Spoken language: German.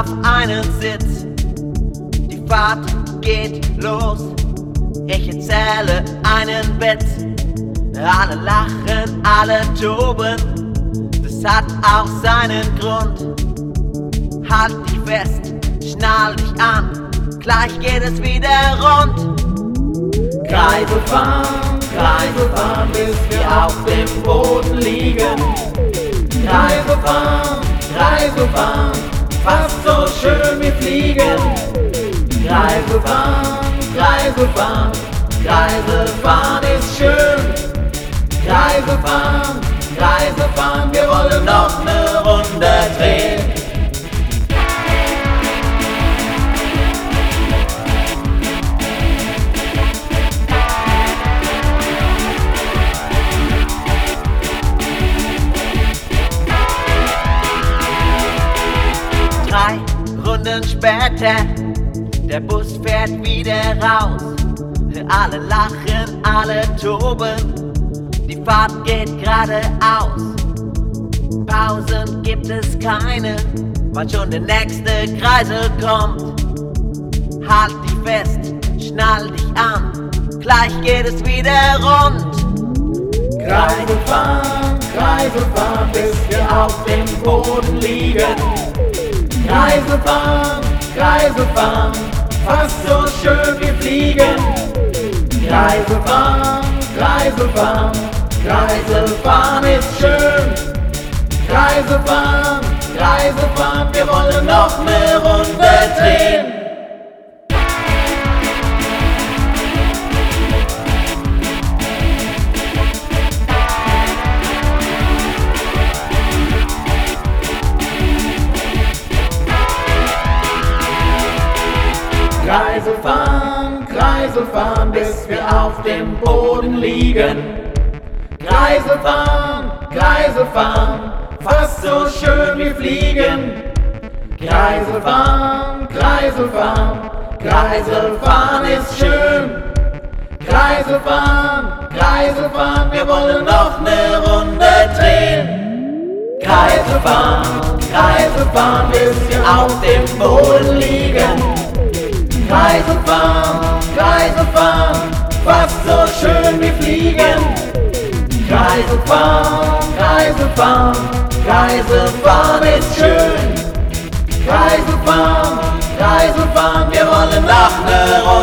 auf einen Sitz. Die Fahrt geht los. Ich erzähle einen Witz. Alle lachen, alle toben. Das hat auch seinen Grund. Halt dich fest, schnall dich an. Gleich geht es wieder rund. Kreise fahren, Kreise fahren, bis wir auf dem Boden liegen. Kreise fahren, Kreise fahren, Kreise fahren, Kreise fahren ist schön. Kreise fahren, Kreise fahren, wir wollen noch ne Runde drehen. Drei Runden später, der Bus fährt wieder raus. Alle lachen, alle toben, die Fahrt geht geradeaus. Pausen gibt es keine, weil schon der nächste Kreisel kommt. Halt dich fest, schnall dich an, gleich geht es wieder rund. Kreise fahren, Kreise fahren, bis wir auf dem Boden liegen. Kreise fahren, Kreise fahren, fast so schön wie fliegen. Kreise fahren, Kreise fahren, Kreise fahren ist schön. Kreise fahren, Kreise fahren, wir wollen noch ne Runde drehen. Kreise fahren, Kreise fahren, bis wir auf dem Boden liegen. Kreise fahren, Kreise fahren, fast so schön wie fliegen. Kreise fahren, Kreise fahren, Kreise fahren ist schön. Kreise fahren, Kreise fahren, wir wollen noch ne Runde drehen. Kreise fahren, Kreise fahren, bis wir auf dem Boden liegen. Kreise fahren, Kreise fahren, fast so schön wie fliegen. Kreise fahren, Kreise fahren, Kreise fahren ist schön. Kreise fahren, Kreise fahren, wir wollen noch ne